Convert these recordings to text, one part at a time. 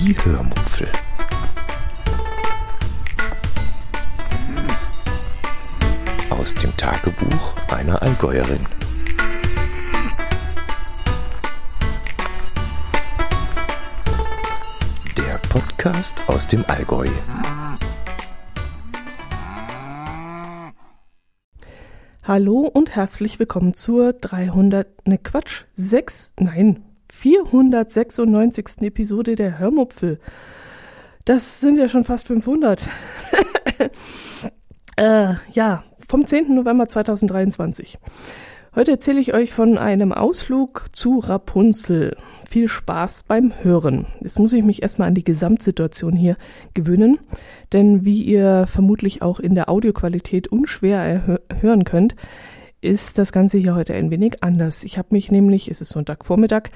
Die Hörmupfel. Aus dem Tagebuch einer Allgäuerin. Der Podcast aus dem Allgäu. Hallo und herzlich willkommen zur 300, ne Quatsch, 6, nein, 496. Episode der Hörmupfel. Das sind ja schon fast 500. äh, ja, vom 10. November 2023. Heute erzähle ich euch von einem Ausflug zu Rapunzel. Viel Spaß beim Hören. Jetzt muss ich mich erstmal an die Gesamtsituation hier gewöhnen, denn wie ihr vermutlich auch in der Audioqualität unschwer hören könnt, ist das Ganze hier heute ein wenig anders. Ich habe mich nämlich, es ist Sonntagvormittag,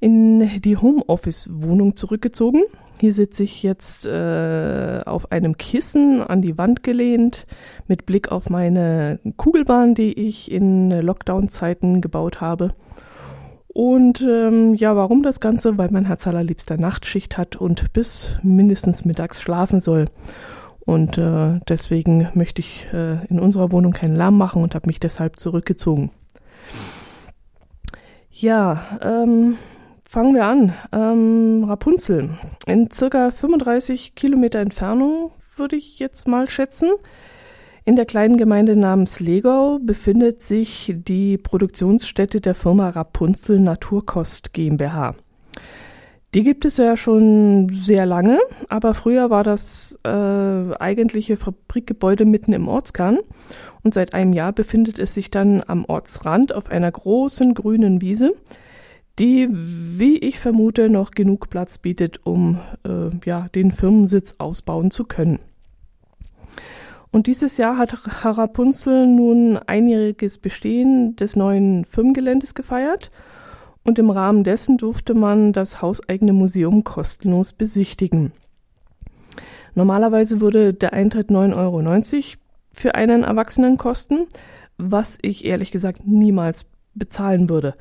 in die Homeoffice-Wohnung zurückgezogen. Hier sitze ich jetzt äh, auf einem Kissen an die Wand gelehnt mit Blick auf meine Kugelbahn, die ich in Lockdown-Zeiten gebaut habe. Und ähm, ja, warum das Ganze? Weil mein Herz allerliebster Nachtschicht hat und bis mindestens mittags schlafen soll. Und äh, deswegen möchte ich äh, in unserer Wohnung keinen Lärm machen und habe mich deshalb zurückgezogen. Ja, ähm, fangen wir an. Ähm, Rapunzel. In circa 35 Kilometer Entfernung würde ich jetzt mal schätzen. In der kleinen Gemeinde namens Legau befindet sich die Produktionsstätte der Firma Rapunzel Naturkost GmbH. Die gibt es ja schon sehr lange, aber früher war das äh, eigentliche Fabrikgebäude mitten im Ortskern und seit einem Jahr befindet es sich dann am Ortsrand auf einer großen grünen Wiese, die, wie ich vermute, noch genug Platz bietet, um äh, ja, den Firmensitz ausbauen zu können. Und dieses Jahr hat Rapunzel nun einjähriges Bestehen des neuen Firmengeländes gefeiert – und im Rahmen dessen durfte man das hauseigene Museum kostenlos besichtigen. Normalerweise würde der Eintritt 9,90 Euro für einen Erwachsenen kosten, was ich ehrlich gesagt niemals bezahlen würde.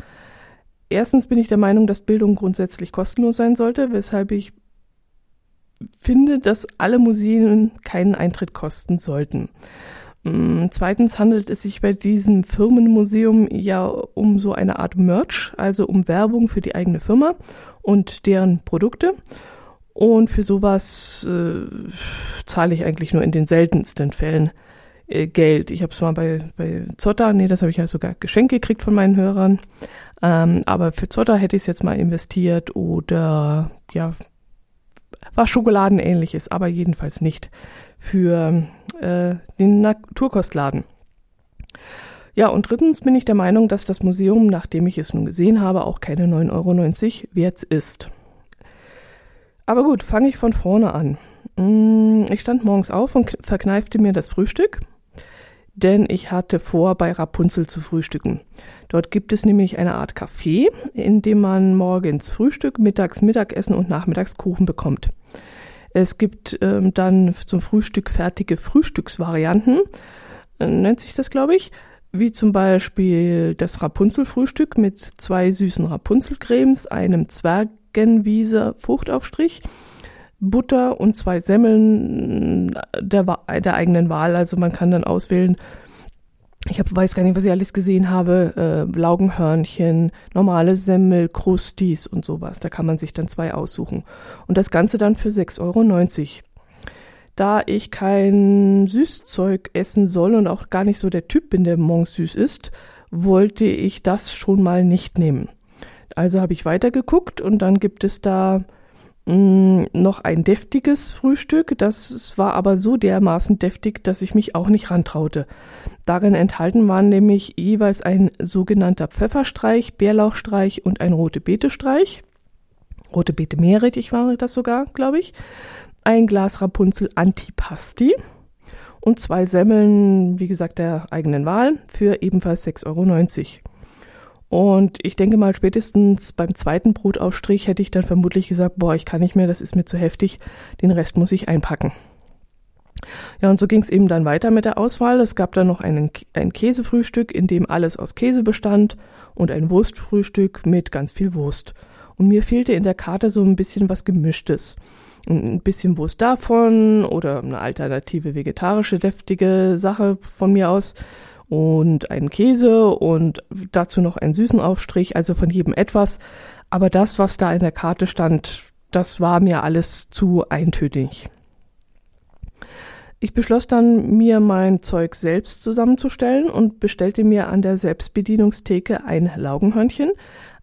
Erstens bin ich der Meinung, dass Bildung grundsätzlich kostenlos sein sollte, weshalb ich finde, dass alle Museen keinen Eintritt kosten sollten. Mm, zweitens handelt es sich bei diesem Firmenmuseum ja um so eine Art Merch, also um Werbung für die eigene Firma und deren Produkte. Und für sowas äh, zahle ich eigentlich nur in den seltensten Fällen äh, Geld. Ich habe es mal bei, bei Zotter, nee, das habe ich ja sogar geschenkt gekriegt von meinen Hörern. Ähm, aber für Zotter hätte ich es jetzt mal investiert oder ja, was Schokoladenähnliches, aber jedenfalls nicht für äh, den Naturkostladen. Ja, und drittens bin ich der Meinung, dass das Museum, nachdem ich es nun gesehen habe, auch keine 9,90 Euro wert ist. Aber gut, fange ich von vorne an. Mm, ich stand morgens auf und verkneifte mir das Frühstück, denn ich hatte vor, bei Rapunzel zu frühstücken. Dort gibt es nämlich eine Art Café, in dem man morgens Frühstück, mittags Mittagessen und nachmittags Kuchen bekommt. Es gibt ähm, dann zum Frühstück fertige Frühstücksvarianten, äh, nennt sich das, glaube ich, wie zum Beispiel das Rapunzelfrühstück mit zwei süßen Rapunzelcremes, einem Zwergenwiese Fruchtaufstrich, Butter und zwei Semmeln der, der eigenen Wahl. Also man kann dann auswählen, ich hab, weiß gar nicht, was ich alles gesehen habe, äh, Laugenhörnchen, normale Semmel, Krustis und sowas. Da kann man sich dann zwei aussuchen. Und das Ganze dann für 6,90 Euro. Da ich kein Süßzeug essen soll und auch gar nicht so der Typ bin, der morgens süß ist, wollte ich das schon mal nicht nehmen. Also habe ich weitergeguckt und dann gibt es da noch ein deftiges Frühstück. Das war aber so dermaßen deftig, dass ich mich auch nicht rantraute. Darin enthalten waren nämlich jeweils ein sogenannter Pfefferstreich, Bärlauchstreich und ein rote Beete-Streich. Rote Beete Meerrettich war das sogar, glaube ich. Ein Glas Rapunzel Antipasti und zwei Semmeln, wie gesagt, der eigenen Wahl für ebenfalls 6,90 Euro. Und ich denke mal, spätestens beim zweiten Brotaufstrich hätte ich dann vermutlich gesagt, boah, ich kann nicht mehr, das ist mir zu heftig, den Rest muss ich einpacken. Ja, und so ging es eben dann weiter mit der Auswahl. Es gab dann noch einen, ein Käsefrühstück, in dem alles aus Käse bestand und ein Wurstfrühstück mit ganz viel Wurst. Und mir fehlte in der Karte so ein bisschen was Gemischtes. Ein bisschen Wurst davon oder eine alternative vegetarische deftige Sache von mir aus und einen Käse und dazu noch einen süßen Aufstrich, also von jedem etwas. Aber das, was da in der Karte stand, das war mir alles zu eintönig. Ich beschloss dann, mir mein Zeug selbst zusammenzustellen und bestellte mir an der Selbstbedienungstheke ein Laugenhörnchen,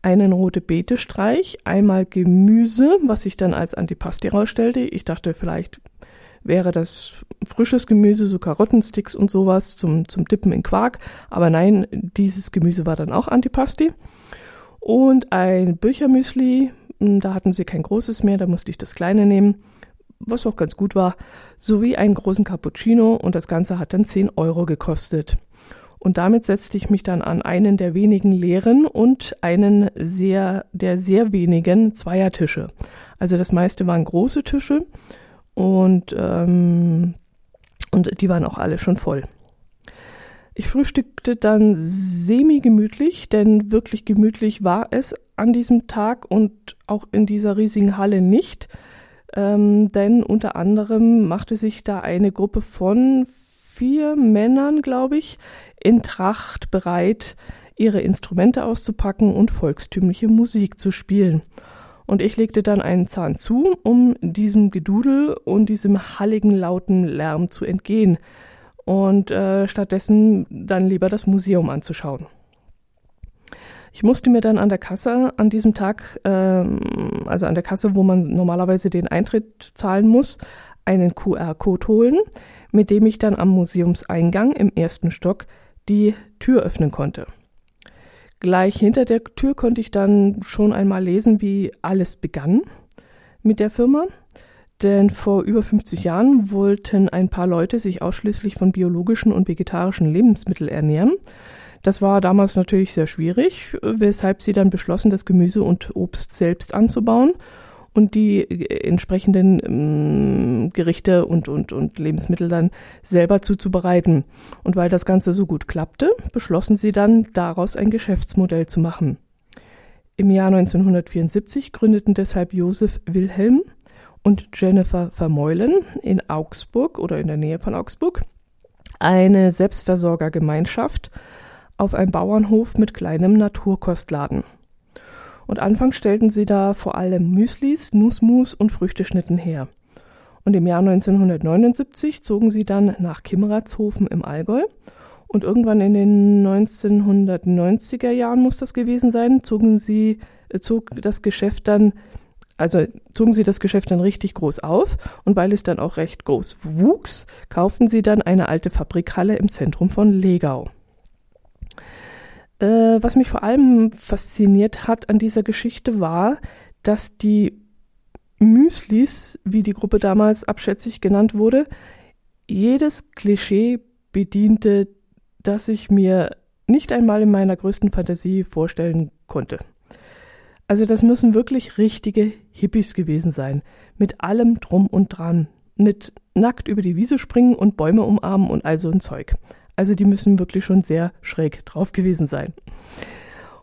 einen rote Beete Streich, einmal Gemüse, was ich dann als Antipasti rausstellte. Ich dachte, vielleicht wäre das frisches Gemüse, so Karottensticks und sowas zum, zum Dippen in Quark. Aber nein, dieses Gemüse war dann auch Antipasti. Und ein Büchermüsli, hm, da hatten sie kein großes mehr, da musste ich das kleine nehmen, was auch ganz gut war, sowie einen großen Cappuccino und das Ganze hat dann 10 Euro gekostet. Und damit setzte ich mich dann an einen der wenigen leeren und einen sehr, der sehr wenigen Zweiertische. Also das meiste waren große Tische und, ähm, und die waren auch alle schon voll. Ich frühstückte dann semi-gemütlich, denn wirklich gemütlich war es an diesem Tag und auch in dieser riesigen Halle nicht. Ähm, denn unter anderem machte sich da eine Gruppe von vier Männern, glaube ich, in Tracht bereit, ihre Instrumente auszupacken und volkstümliche Musik zu spielen. Und ich legte dann einen Zahn zu, um diesem Gedudel und diesem halligen, lauten Lärm zu entgehen und äh, stattdessen dann lieber das Museum anzuschauen. Ich musste mir dann an der Kasse an diesem Tag, ähm, also an der Kasse, wo man normalerweise den Eintritt zahlen muss, einen QR-Code holen, mit dem ich dann am Museumseingang im ersten Stock die Tür öffnen konnte. Gleich hinter der Tür konnte ich dann schon einmal lesen, wie alles begann mit der Firma. Denn vor über 50 Jahren wollten ein paar Leute sich ausschließlich von biologischen und vegetarischen Lebensmitteln ernähren. Das war damals natürlich sehr schwierig, weshalb sie dann beschlossen, das Gemüse und Obst selbst anzubauen und die äh, entsprechenden ähm, Gerichte und, und, und Lebensmittel dann selber zuzubereiten. Und weil das Ganze so gut klappte, beschlossen sie dann, daraus ein Geschäftsmodell zu machen. Im Jahr 1974 gründeten deshalb Josef Wilhelm und Jennifer Vermeulen in Augsburg oder in der Nähe von Augsburg eine Selbstversorgergemeinschaft auf einem Bauernhof mit kleinem Naturkostladen. Und anfangs stellten sie da vor allem Müslis, Nussmus und Früchteschnitten her. Und im Jahr 1979 zogen sie dann nach Kimmeratshofen im Allgäu. Und irgendwann in den 1990er Jahren muss das gewesen sein, zogen sie, äh, zog das Geschäft dann, also zogen sie das Geschäft dann richtig groß auf. Und weil es dann auch recht groß wuchs, kauften sie dann eine alte Fabrikhalle im Zentrum von Legau. Äh, was mich vor allem fasziniert hat an dieser Geschichte war, dass die Müslis, wie die Gruppe damals abschätzig genannt wurde, jedes Klischee bediente, das ich mir nicht einmal in meiner größten Fantasie vorstellen konnte. Also das müssen wirklich richtige Hippies gewesen sein, mit allem drum und dran, mit nackt über die Wiese springen und Bäume umarmen und all so ein Zeug. Also die müssen wirklich schon sehr schräg drauf gewesen sein.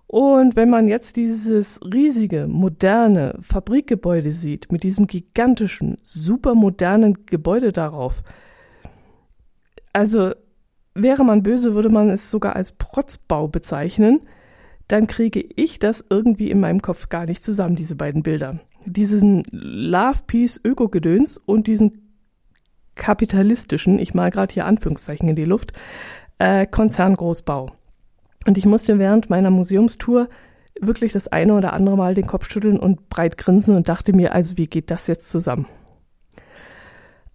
Und wenn man jetzt dieses riesige, moderne Fabrikgebäude sieht, mit diesem gigantischen, supermodernen Gebäude darauf, also wäre man böse, würde man es sogar als Protzbau bezeichnen, dann kriege ich das irgendwie in meinem Kopf gar nicht zusammen, diese beiden Bilder. Diesen Love Peace Öko-Gedöns und diesen kapitalistischen, ich mal gerade hier Anführungszeichen in die Luft, äh, Konzerngroßbau. Und ich musste während meiner Museumstour wirklich das eine oder andere Mal den Kopf schütteln und breit grinsen und dachte mir, also wie geht das jetzt zusammen?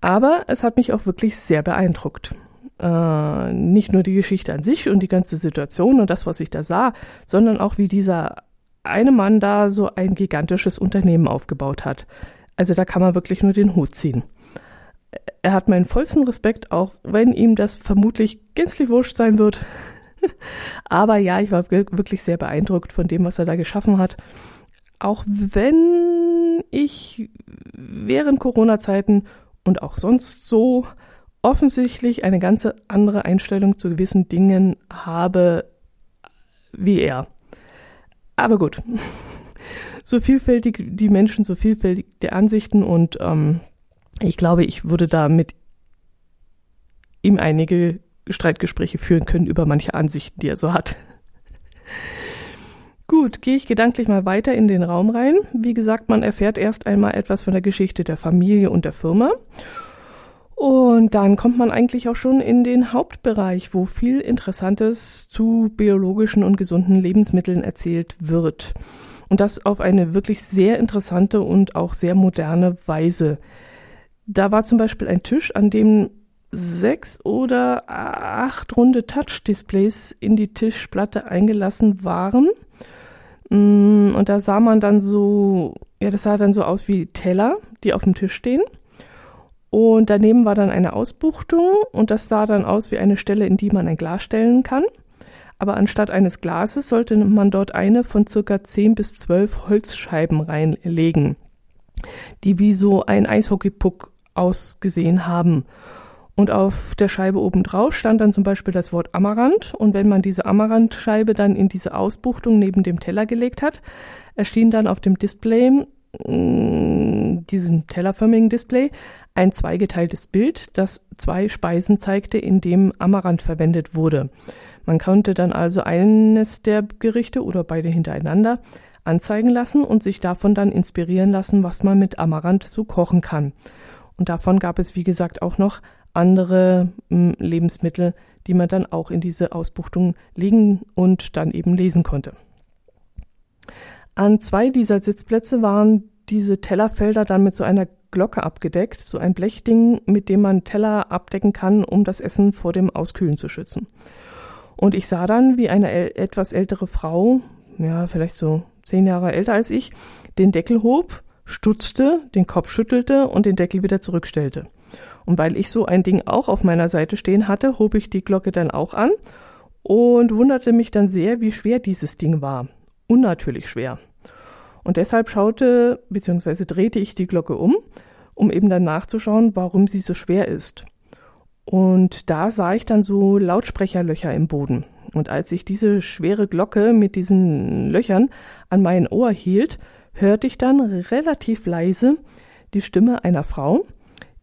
Aber es hat mich auch wirklich sehr beeindruckt. Äh, nicht nur die Geschichte an sich und die ganze Situation und das, was ich da sah, sondern auch wie dieser eine Mann da so ein gigantisches Unternehmen aufgebaut hat. Also da kann man wirklich nur den Hut ziehen er hat meinen vollsten Respekt, auch wenn ihm das vermutlich gänzlich wurscht sein wird. Aber ja, ich war wirklich sehr beeindruckt von dem, was er da geschaffen hat. Auch wenn ich während Corona-Zeiten und auch sonst so offensichtlich eine ganze andere Einstellung zu gewissen Dingen habe wie er. Aber gut, so vielfältig die Menschen, so vielfältig die Ansichten und ähm, ich glaube, ich würde da mit ihm einige Streitgespräche führen können über manche Ansichten, die er so hat. Gut, gehe ich gedanklich mal weiter in den Raum rein. Wie gesagt, man erfährt erst einmal etwas von der Geschichte der Familie und der Firma. Und dann kommt man eigentlich auch schon in den Hauptbereich, wo viel Interessantes zu biologischen und gesunden Lebensmitteln erzählt wird. Und das auf eine wirklich sehr interessante und auch sehr moderne Weise. Da war zum Beispiel ein Tisch, an dem sechs oder acht runde Touch-Displays in die Tischplatte eingelassen waren. Mm, und da sah man dann so, ja, das sah dann so aus wie Teller, die auf dem Tisch stehen. Und daneben war dann eine Ausbuchtung und das sah dann aus wie eine Stelle, in die man ein Glas stellen kann. Aber anstatt eines Glases sollte man dort eine von circa 10 bis 12 Holzscheiben reinlegen, die wie so ein Eishockeypuck ausgesehen haben. Und auf der Scheibe obendrauf stand dann zum Beispiel das Wort Amaranth. Und wenn man diese Amaranthscheibe dann in diese Ausbuchtung neben dem Teller gelegt hat, erschien dann auf dem Display, mm, diesem tellerförmigen Display, ein zweigeteiltes Bild, das zwei Speisen zeigte, in dem Amaranth verwendet wurde. Man konnte dann also eines der Gerichte oder beide hintereinander anzeigen lassen und sich davon dann inspirieren lassen, was man mit Amaranth so kochen kann. Und davon gab es, wie gesagt, auch noch andere hm, Lebensmittel, die man dann auch in diese Ausbuchtung legen und dann eben lesen konnte. An zwei dieser Sitzplätze waren diese Tellerfelder dann mit so einer Glocke abgedeckt, so ein Blechding, mit dem man Teller abdecken kann, um das Essen vor dem Auskühlen zu schützen. Und ich sah dann, wie eine etwas ältere Frau, ja, vielleicht so zehn Jahre älter als ich, den Deckel hob, stutzte, den Kopf schüttelte und den Deckel wieder zurückstellte. Und weil ich so ein Ding auch auf meiner Seite stehen hatte, hob ich die Glocke dann auch an und wunderte mich dann sehr, wie schwer dieses Ding war. Unnatürlich schwer. Und deshalb schaute bzw. drehte ich die Glocke um, um eben dann nachzuschauen, warum sie so schwer ist. Und da sah ich dann so Lautsprecherlöcher im Boden. Und als ich diese schwere Glocke mit diesen Löchern an mein Ohr hielt, hörte ich dann relativ leise die Stimme einer Frau,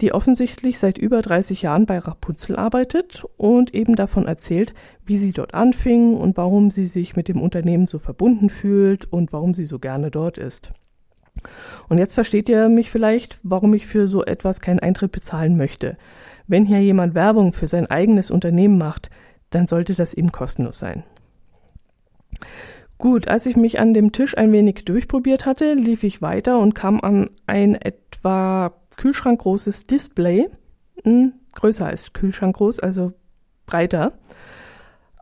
die offensichtlich seit über 30 Jahren bei Rapunzel arbeitet und eben davon erzählt, wie sie dort anfing und warum sie sich mit dem Unternehmen so verbunden fühlt und warum sie so gerne dort ist. Und jetzt versteht ihr mich vielleicht, warum ich für so etwas keinen Eintritt bezahlen möchte. Wenn hier jemand Werbung für sein eigenes Unternehmen macht, dann sollte das eben kostenlos sein. Gut, als ich mich an dem Tisch ein wenig durchprobiert hatte, lief ich weiter und kam an ein etwa kühlschrankgroßes Display, hm, größer als Kühlschrank groß, also breiter,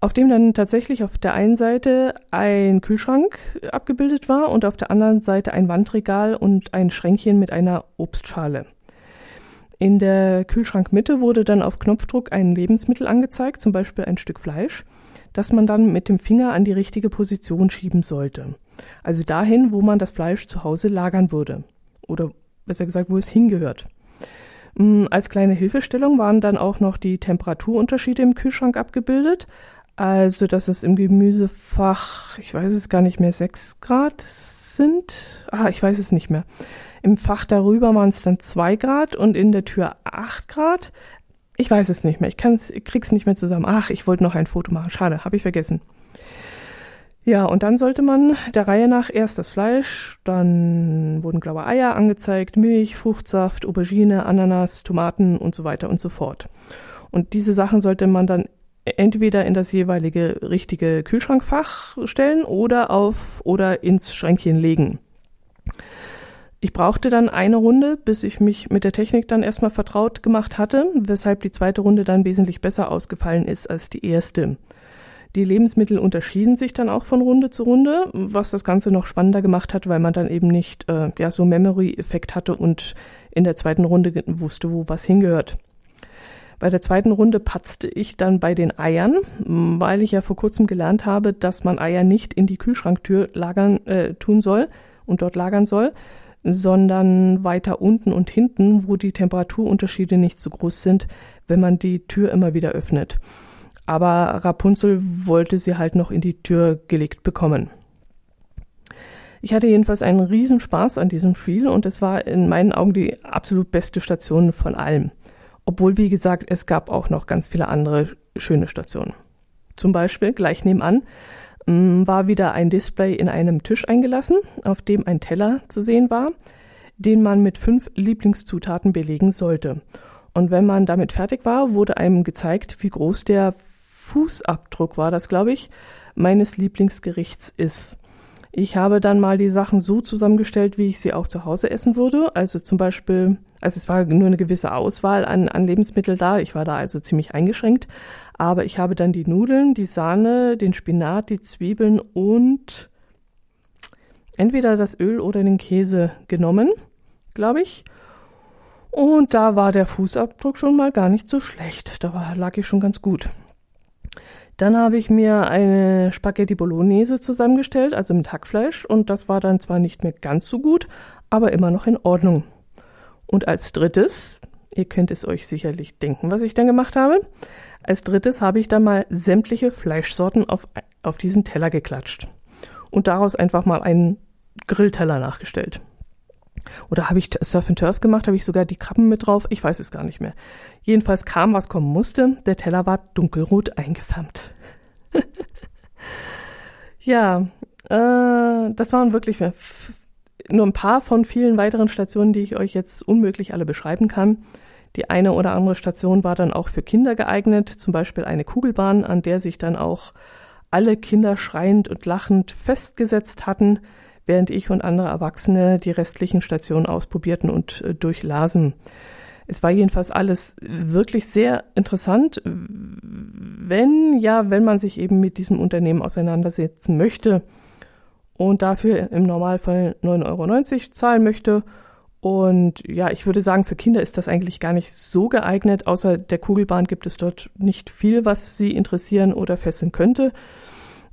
auf dem dann tatsächlich auf der einen Seite ein Kühlschrank abgebildet war und auf der anderen Seite ein Wandregal und ein Schränkchen mit einer Obstschale. In der Kühlschrankmitte wurde dann auf Knopfdruck ein Lebensmittel angezeigt, zum Beispiel ein Stück Fleisch, das man dann mit dem Finger an die richtige Position schieben sollte. Also dahin, wo man das Fleisch zu Hause lagern würde. Oder besser gesagt, wo es hingehört. Mm, als kleine Hilfestellung waren dann auch noch die Temperaturunterschiede im Kühlschrank abgebildet. Also, dass es im Gemüsefach, ich weiß es gar nicht mehr, 6 Grad sind. Ah, ich weiß es nicht mehr. Im Fach darüber waren es dann 2 Grad und in der Tür 8 Grad. Ich weiß es nicht mehr. Ich kann's, krieg's nicht mehr zusammen. Ach, ich wollte noch ein Foto machen. Schade, habe ich vergessen. Ja, und dann sollte man der Reihe nach erst das Fleisch, dann wurden blaue Eier angezeigt, Milch, Fruchtsaft, Aubergine, Ananas, Tomaten und so weiter und so fort. Und diese Sachen sollte man dann entweder in das jeweilige richtige Kühlschrankfach stellen oder auf oder ins Schränkchen legen. Ich brauchte dann eine Runde, bis ich mich mit der Technik dann erstmal vertraut gemacht hatte, weshalb die zweite Runde dann wesentlich besser ausgefallen ist als die erste. Die Lebensmittel unterschieden sich dann auch von Runde zu Runde, was das Ganze noch spannender gemacht hat, weil man dann eben nicht äh, ja, so Memory-Effekt hatte und in der zweiten Runde wusste, wo was hingehört. Bei der zweiten Runde patzte ich dann bei den Eiern, weil ich ja vor kurzem gelernt habe, dass man Eier nicht in die Kühlschranktür lagern äh, tun soll und dort lagern soll, sondern weiter unten und hinten, wo die Temperaturunterschiede nicht so groß sind, wenn man die Tür immer wieder öffnet aber Rapunzel wollte sie halt noch in die Tür gelegt bekommen. Ich hatte jedenfalls einen Riesenspaß an diesem Spiel und es war in meinen Augen die absolut beste Station von allem. Obwohl, wie gesagt, es gab auch noch ganz viele andere schöne Stationen. Zum Beispiel gleich nebenan war wieder ein Display in einem Tisch eingelassen, auf dem ein Teller zu sehen war, den man mit fünf Lieblingszutaten belegen sollte. Und wenn man damit fertig war, wurde einem gezeigt, wie groß der Fußabdruck war, das glaube ich, meines Lieblingsgerichts ist. Ich habe dann mal die Sachen so zusammengestellt, wie ich sie auch zu Hause essen würde. Also zum Beispiel, also es war nur eine gewisse Auswahl an, an Lebensmitteln da. Ich war da also ziemlich eingeschränkt. Aber ich habe dann die Nudeln, die Sahne, den Spinat, die Zwiebeln und entweder das Öl oder den Käse genommen, glaube ich. Und da war der Fußabdruck schon mal gar nicht so schlecht. Da war, lag ich schon ganz gut. Dann habe ich mir eine Spaghetti Bolognese zusammengestellt, also mit Hackfleisch, und das war dann zwar nicht mehr ganz so gut, aber immer noch in Ordnung. Und als drittes, ihr könnt es euch sicherlich denken, was ich dann gemacht habe, als drittes habe ich dann mal sämtliche Fleischsorten auf, auf diesen Teller geklatscht und daraus einfach mal einen Grillteller nachgestellt. Oder habe ich Surf and Turf gemacht? Habe ich sogar die Krabben mit drauf? Ich weiß es gar nicht mehr. Jedenfalls kam, was kommen musste. Der Teller war dunkelrot eingefärbt. ja, äh, das waren wirklich nur ein paar von vielen weiteren Stationen, die ich euch jetzt unmöglich alle beschreiben kann. Die eine oder andere Station war dann auch für Kinder geeignet, zum Beispiel eine Kugelbahn, an der sich dann auch alle Kinder schreiend und lachend festgesetzt hatten während ich und andere Erwachsene die restlichen Stationen ausprobierten und äh, durchlasen. Es war jedenfalls alles wirklich sehr interessant, wenn ja, wenn man sich eben mit diesem Unternehmen auseinandersetzen möchte und dafür im Normalfall 9,90 Euro zahlen möchte. Und ja, ich würde sagen, für Kinder ist das eigentlich gar nicht so geeignet. Außer der Kugelbahn gibt es dort nicht viel, was sie interessieren oder fesseln könnte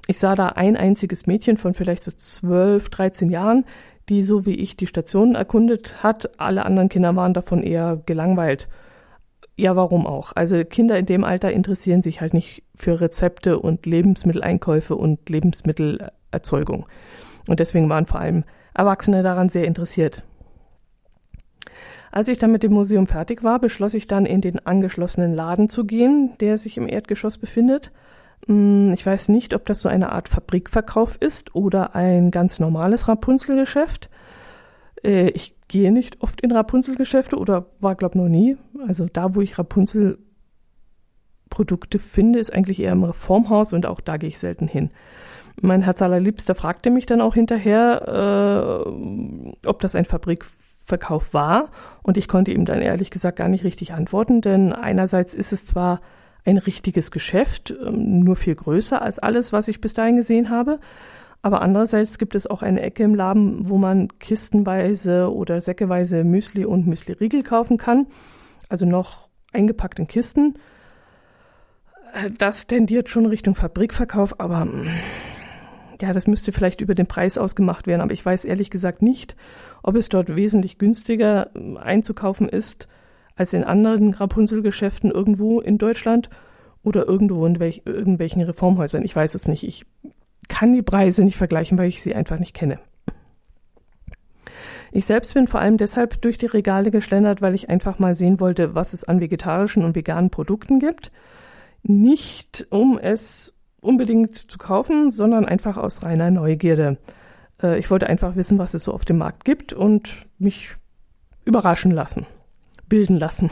ich sah da ein einziges Mädchen von vielleicht so zwölf, dreizehn Jahren, die so wie ich die Station erkundet hat. Alle anderen Kinder waren davon eher gelangweilt. Ja, warum auch? Also Kinder in dem Alter interessieren sich halt nicht für Rezepte und Lebensmitteleinkäufe und Lebensmittelerzeugung. Und deswegen waren vor allem Erwachsene daran sehr interessiert. Als ich dann mit dem Museum fertig war, beschloss ich dann in den angeschlossenen Laden zu gehen, der sich im Erdgeschoss befindet. Hm, ich weiß nicht, ob das so eine Art Fabrikverkauf ist oder ein ganz normales Rapunzelgeschäft. Äh, ich gehe nicht oft in Rapunzelgeschäfte oder war, glaube noch nie. Also da, wo ich Rapunzel Produkte finde, ist eigentlich eher im Reformhaus und auch da gehe ich selten hin. Mein Herz allerliebster fragte mich dann auch hinterher, äh, ob das ein Fabrikverkauf war. Und ich konnte ihm dann ehrlich gesagt gar nicht richtig antworten, denn einerseits ist es zwar ein richtiges Geschäft, ähm, nur viel größer als alles, was ich bis dahin gesehen habe. Aber andererseits gibt es auch eine Ecke im Laden, wo man kistenweise oder säckeweise Müsli und Müsli-Riegel kaufen kann. Also noch eingepackt in Kisten. Äh, das tendiert schon Richtung Fabrikverkauf, aber mm, ja, das müsste vielleicht über den Preis ausgemacht werden. Aber ich weiß ehrlich gesagt nicht, ob es dort wesentlich günstiger mm, einzukaufen ist als in anderen Rapunzel-Geschäften irgendwo in Deutschland oder irgendwo in welch, irgendwelchen Reformhäusern. Ich weiß es nicht. Ich kann die Preise nicht vergleichen, weil ich sie einfach nicht kenne. Ich selbst bin vor allem deshalb durch die Regale geschlendert, weil ich einfach mal sehen wollte, was es an vegetarischen und veganen Produkten gibt. Nicht um es unbedingt zu kaufen, sondern einfach aus reiner Neugierde. Äh, ich wollte einfach wissen, was es so auf dem Markt gibt und mich überraschen lassen bilden lassen.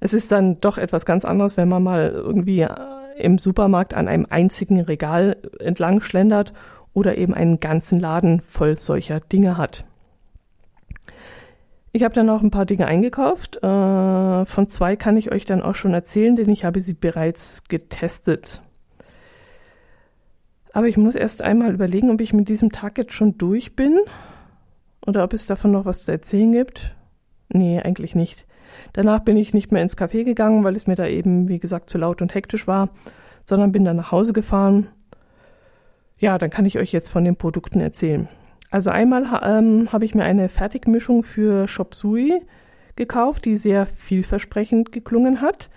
Es ist dann doch etwas ganz anderes, wenn man mal irgendwie äh, im Supermarkt an einem einzigen Regal entlang schlendert oder eben einen ganzen Laden voll solcher Dinge hat. Ich habe dann auch ein paar Dinge eingekauft. Äh, von zwei kann ich euch dann auch schon erzählen, denn ich habe sie bereits getestet. Aber ich muss erst einmal überlegen, ob ich mit diesem Tag jetzt schon durch bin oder ob es davon noch was zu erzählen gibt. Nee, eigentlich nicht. Danach bin ich nicht mehr ins Café gegangen, weil es mir da eben, wie gesagt, zu laut und hektisch war, sondern bin dann nach Hause gefahren. Ja, dann kann ich euch jetzt von den Produkten erzählen. Also einmal ähm, habe ich mir eine Fertigmischung für Shop Sui gekauft, die sehr vielversprechend geklungen hat.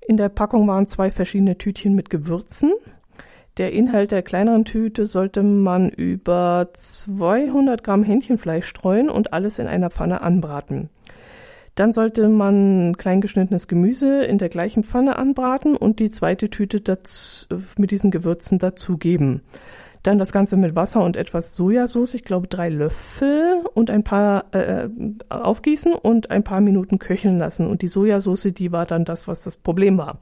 In der Packung waren zwei verschiedene Tütchen mit Gewürzen. Der Inhalt der kleineren Tüte sollte man über 200 Gramm Hähnchenfleisch streuen und alles in einer Pfanne anbraten. Dann sollte man kleingeschnittenes Gemüse in der gleichen Pfanne anbraten und die zweite Tüte dazu, mit diesen Gewürzen dazugeben. Dann das Ganze mit Wasser und etwas Sojasauce, ich glaube drei Löffel und ein paar äh, aufgießen und ein paar Minuten köcheln lassen. Und die Sojasauce, die war dann das, was das Problem war.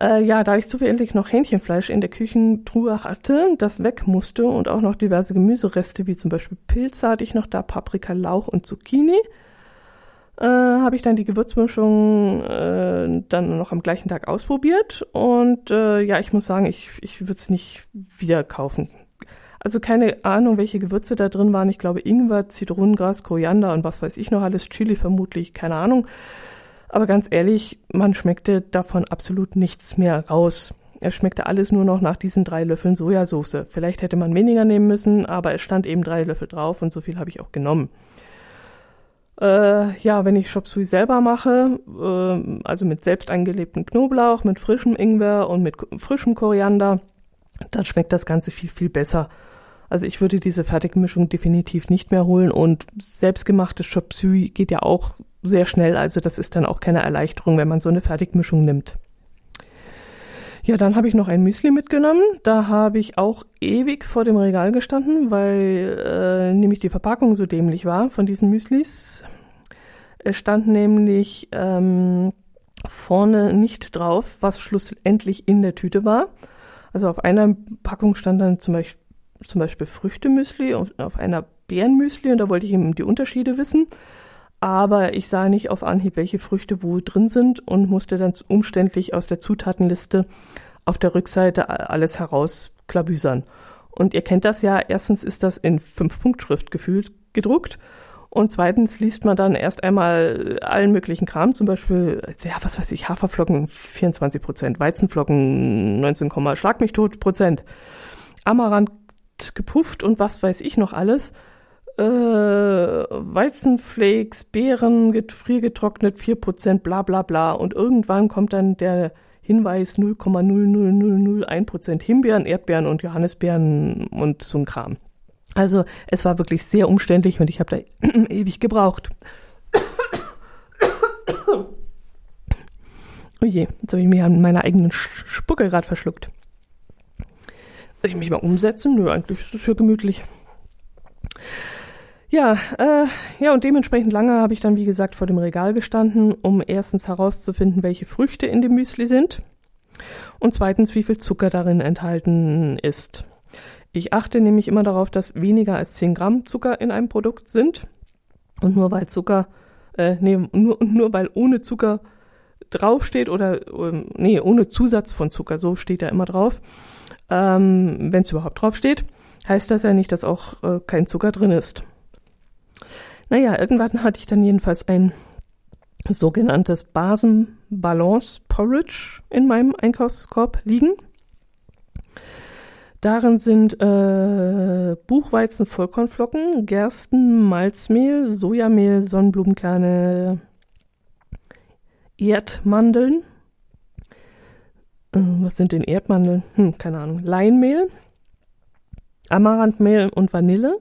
Äh, ja, da ich zufällig noch Hähnchenfleisch in der Küchentruhe hatte, das weg musste und auch noch diverse Gemüsereste, wie zum Beispiel Pilze hatte ich noch da, Paprika, Lauch und Zucchini, äh, habe ich dann die Gewürzmischung äh, dann noch am gleichen Tag ausprobiert. Und äh, ja, ich muss sagen, ich, ich würde es nicht wieder kaufen. Also keine Ahnung, welche Gewürze da drin waren. Ich glaube Ingwer, Zitronengras, Koriander und was weiß ich noch alles, Chili vermutlich, keine Ahnung. Aber ganz ehrlich, man schmeckte davon absolut nichts mehr raus. Es schmeckte alles nur noch nach diesen drei Löffeln Sojasauce. Vielleicht hätte man weniger nehmen müssen, aber es stand eben drei Löffel drauf und so viel habe ich auch genommen. Äh, ja, wenn ich Chop Suey selber mache, äh, also mit selbst eingelebtem Knoblauch, mit frischem Ingwer und mit frischem Koriander, dann schmeckt das Ganze viel, viel besser. Also ich würde diese Fertigmischung definitiv nicht mehr holen und selbstgemachtes Chop Suey geht ja auch sehr schnell, also das ist dann auch keine Erleichterung, wenn man so eine Fertigmischung nimmt. Ja, dann habe ich noch ein Müsli mitgenommen. Da habe ich auch ewig vor dem Regal gestanden, weil äh, nämlich die Verpackung so dämlich war von diesen Müslis. Es stand nämlich ähm, vorne nicht drauf, was schlussendlich in der Tüte war. Also auf einer Packung stand dann zum Beispiel, zum Beispiel Früchtemüsli und auf einer Beerenmüsli und da wollte ich eben die Unterschiede wissen aber ich sah nicht auf Anhieb, welche Früchte wo drin sind und musste dann umständlich aus der Zutatenliste auf der Rückseite alles herausklabüsern. Und ihr kennt das ja, erstens ist das in Fünf-Punkt-Schrift gefühlt gedruckt und zweitens liest man dann erst einmal allen möglichen Kram, zum Beispiel, ja, was weiß ich, Haferflocken 24 Prozent, Weizenflocken 19, Schlag mich tot Prozent, Amaranth gepufft und was weiß ich noch alles äh, Weizenflakes, Beeren, gefriergetrocknet, 4%, bla bla bla. Und irgendwann kommt dann der Hinweis 0,00001% Himbeeren, Erdbeeren und Johannisbeeren und so ein Kram. Also es war wirklich sehr umständlich und ich habe da ewig gebraucht. Oh je, jetzt habe ich mir an meiner eigenen Spucke gerade verschluckt. Soll ich mich mal umsetzen? Nö, eigentlich ist es für gemütlich. Ja, äh, ja, und dementsprechend lange habe ich dann, wie gesagt, vor dem Regal gestanden, um erstens herauszufinden, welche Früchte in dem Müsli sind und zweitens, wie viel Zucker darin enthalten ist. Ich achte nämlich immer darauf, dass weniger als 10 Gramm Zucker in einem Produkt sind. Und nur weil Zucker, äh, nee, nur, nur weil ohne Zucker draufsteht oder, ähm, nee, ohne Zusatz von Zucker, so steht da immer drauf, ähm, wenn es überhaupt draufsteht, heißt das ja nicht, dass auch äh, kein Zucker drin ist. Naja, irgendwann hatte ich dann jedenfalls ein sogenanntes Basen-Balance-Porridge in meinem Einkaufskorb liegen. Darin sind äh, Buchweizen, Vollkornflocken, Gersten, Malzmehl, Sojamehl, Sonnenblumenkerne, Erdmandeln. Äh, was sind denn Erdmandeln? Hm, keine Ahnung. Leinmehl, Amaranthmehl und Vanille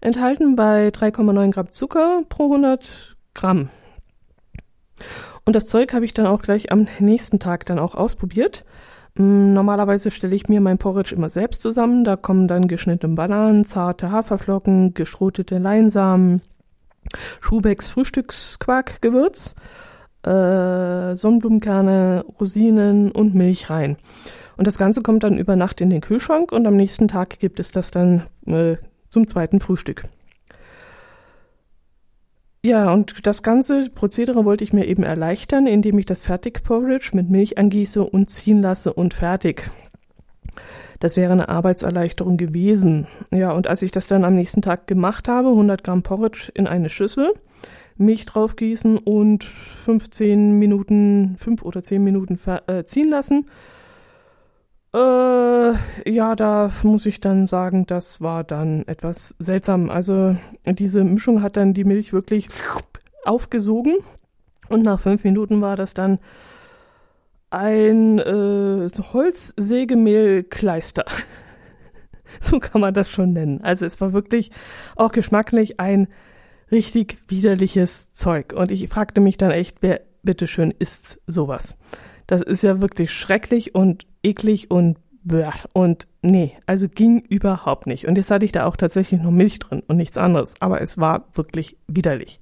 enthalten bei 3,9 Gramm Zucker pro 100 Gramm. Und das Zeug habe ich dann auch gleich am nächsten Tag dann auch ausprobiert. Mm, normalerweise stelle ich mir mein Porridge immer selbst zusammen. Da kommen dann geschnittene Bananen, zarte Haferflocken, gestrotete Leinsamen, Schubecks Frühstücksquarkgewürz, äh, Sonnenblumenkerne, Rosinen und Milch rein. Und das Ganze kommt dann über Nacht in den Kühlschrank und am nächsten Tag gibt es das dann äh, zum zweiten Frühstück. Ja, und das ganze Prozedere wollte ich mir eben erleichtern, indem ich das Fertigporridge mit Milch angieße und ziehen lasse und fertig. Das wäre eine Arbeitserleichterung gewesen. Ja, und als ich das dann am nächsten Tag gemacht habe, 100 Gramm Porridge in eine Schüssel, Milch draufgießen und 15 Minuten, 5 oder 10 Minuten äh, ziehen lassen, äh, ja, da muss ich dann sagen, das war dann etwas seltsam. Also diese Mischung hat dann die Milch wirklich aufgesogen und nach fünf Minuten war das dann ein äh, Holzsägemehlkleister. so kann man das schon nennen. Also es war wirklich auch geschmacklich ein richtig widerliches Zeug. Und ich fragte mich dann echt, wer bitteschön isst sowas? Das ist ja wirklich schrecklich und eklig und und nee, also ging überhaupt nicht. Und jetzt hatte ich da auch tatsächlich noch Milch drin und nichts anderes. Aber es war wirklich widerlich.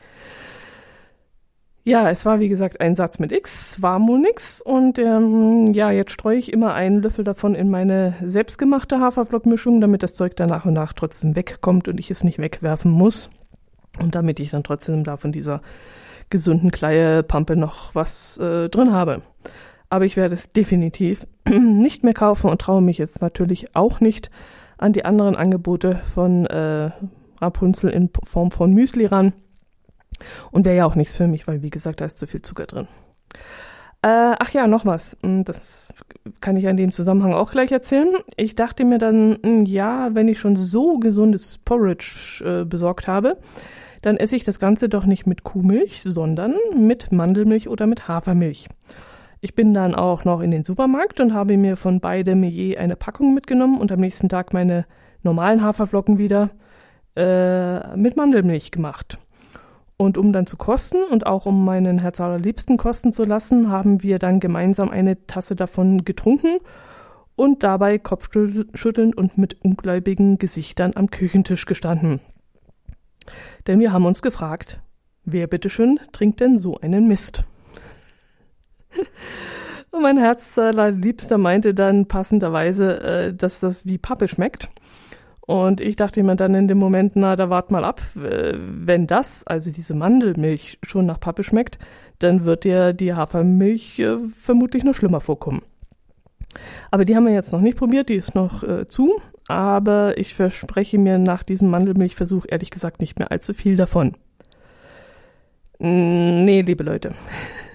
Ja, es war wie gesagt ein Satz mit X, war wohl nix. Und ähm, ja, jetzt streue ich immer einen Löffel davon in meine selbstgemachte Haferflockmischung, damit das Zeug dann nach und nach trotzdem wegkommt und ich es nicht wegwerfen muss. Und damit ich dann trotzdem da von dieser gesunden Kleie-Pampe noch was äh, drin habe. Aber ich werde es definitiv nicht mehr kaufen und traue mich jetzt natürlich auch nicht an die anderen Angebote von äh, Rapunzel in Form von Müsli ran. Und wäre ja auch nichts für mich, weil wie gesagt, da ist zu viel Zucker drin. Äh, ach ja, noch was. Hm, das kann ich in dem Zusammenhang auch gleich erzählen. Ich dachte mir dann, hm, ja, wenn ich schon so gesundes Porridge äh, besorgt habe, dann esse ich das Ganze doch nicht mit Kuhmilch, sondern mit Mandelmilch oder mit Hafermilch. Ich bin dann auch noch in den Supermarkt und habe mir von beidem je eine Packung mitgenommen und am nächsten Tag meine normalen Haferflocken wieder äh, mit Mandelmilch gemacht. Und um dann zu kosten und auch um meinen Herz allerliebsten kosten zu lassen, haben wir dann gemeinsam eine Tasse davon getrunken und dabei kopfschüttelnd und mit ungläubigen Gesichtern am Küchentisch gestanden. Denn wir haben uns gefragt, wer bitteschön trinkt denn so einen Mist? und mein Herz allerliebster meinte dann passenderweise, äh, dass das wie Pappe schmeckt. Und ich dachte mir dann in dem Moment, na, da wart mal ab, wenn das, also diese Mandelmilch, schon nach Pappe schmeckt, dann wird dir die Hafermilch äh, vermutlich noch schlimmer vorkommen. Aber die haben wir jetzt noch nicht probiert, die ist noch äh, zu. Aber ich verspreche mir nach diesem Mandelmilchversuch ehrlich gesagt nicht mehr allzu viel davon. Nee, liebe Leute.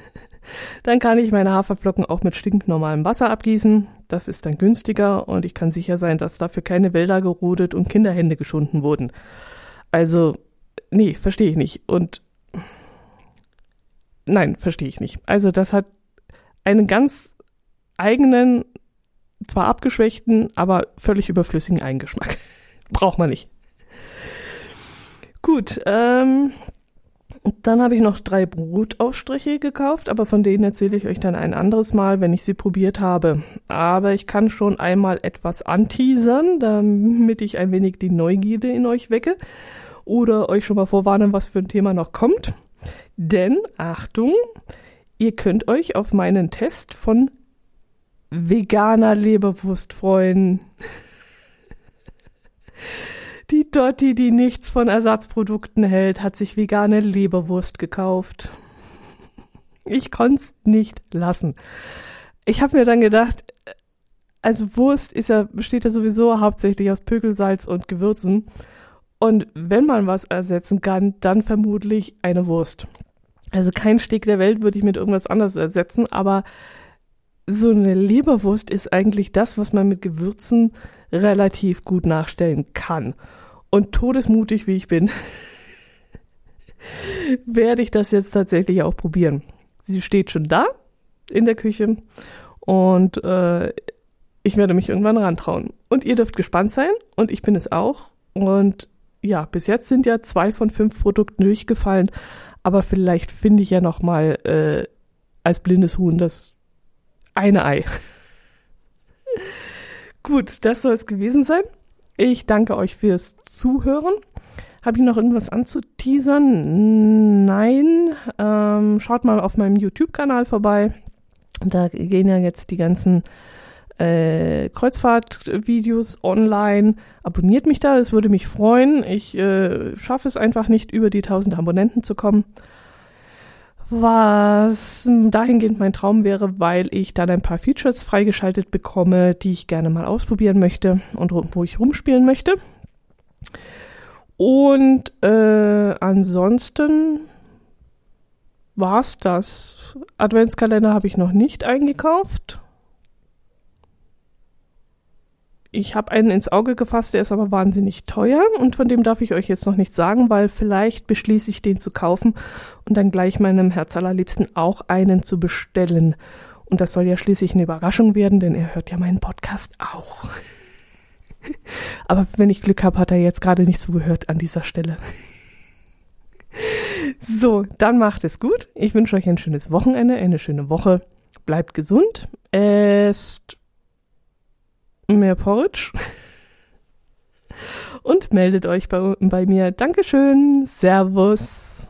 Dann kann ich meine Haferflocken auch mit stinknormalem Wasser abgießen. Das ist dann günstiger und ich kann sicher sein, dass dafür keine Wälder gerodet und Kinderhände geschunden wurden. Also, nee, verstehe ich nicht. Und nein, verstehe ich nicht. Also, das hat einen ganz eigenen, zwar abgeschwächten, aber völlig überflüssigen Eigengeschmack. Braucht man nicht. Gut, ähm, dann habe ich noch drei Brotaufstriche gekauft, aber von denen erzähle ich euch dann ein anderes Mal, wenn ich sie probiert habe. Aber ich kann schon einmal etwas anteasern, damit ich ein wenig die Neugierde in euch wecke oder euch schon mal vorwarnen, was für ein Thema noch kommt. Denn, Achtung, ihr könnt euch auf meinen Test von veganer Leberwurst freuen. Die Dotti, die nichts von Ersatzprodukten hält, hat sich vegane Leberwurst gekauft. Ich konnte es nicht lassen. Ich habe mir dann gedacht, also Wurst ist ja, besteht ja sowieso hauptsächlich aus Pökelsalz und Gewürzen. Und wenn man was ersetzen kann, dann vermutlich eine Wurst. Also kein Steg der Welt würde ich mit irgendwas anderes ersetzen, aber so eine Leberwurst ist eigentlich das, was man mit Gewürzen relativ gut nachstellen kann und todesmutig wie ich bin, werde ich das jetzt tatsächlich auch probieren. Sie steht schon da in der Küche und äh, ich werde mich irgendwann rantrauen. Und ihr dürft gespannt sein und ich bin es auch. Und ja, bis jetzt sind ja zwei von fünf Produkten durchgefallen, aber vielleicht finde ich ja noch mal äh, als blindes Huhn das eine Ei. Gut, das soll es gewesen sein. Ich danke euch fürs Zuhören. Habe ich noch irgendwas anzuteasern? Nein. Ähm, schaut mal auf meinem YouTube-Kanal vorbei. Da gehen ja jetzt die ganzen äh, Kreuzfahrt-Videos online. Abonniert mich da, es würde mich freuen. Ich äh, schaffe es einfach nicht, über die 1000 Abonnenten zu kommen was dahingehend mein Traum wäre, weil ich dann ein paar Features freigeschaltet bekomme, die ich gerne mal ausprobieren möchte und wo ich rumspielen möchte. Und äh, ansonsten war's das. Adventskalender habe ich noch nicht eingekauft. Ich habe einen ins Auge gefasst, der ist aber wahnsinnig teuer und von dem darf ich euch jetzt noch nicht sagen, weil vielleicht beschließe ich den zu kaufen und dann gleich meinem Herz allerliebsten auch einen zu bestellen. Und das soll ja schließlich eine Überraschung werden, denn er hört ja meinen Podcast auch. Aber wenn ich Glück habe, hat er jetzt gerade nicht zugehört an dieser Stelle. So, dann macht es gut. Ich wünsche euch ein schönes Wochenende, eine schöne Woche. Bleibt gesund. Esst mehr Porridge. Und meldet euch bei, bei mir. Dankeschön. Servus.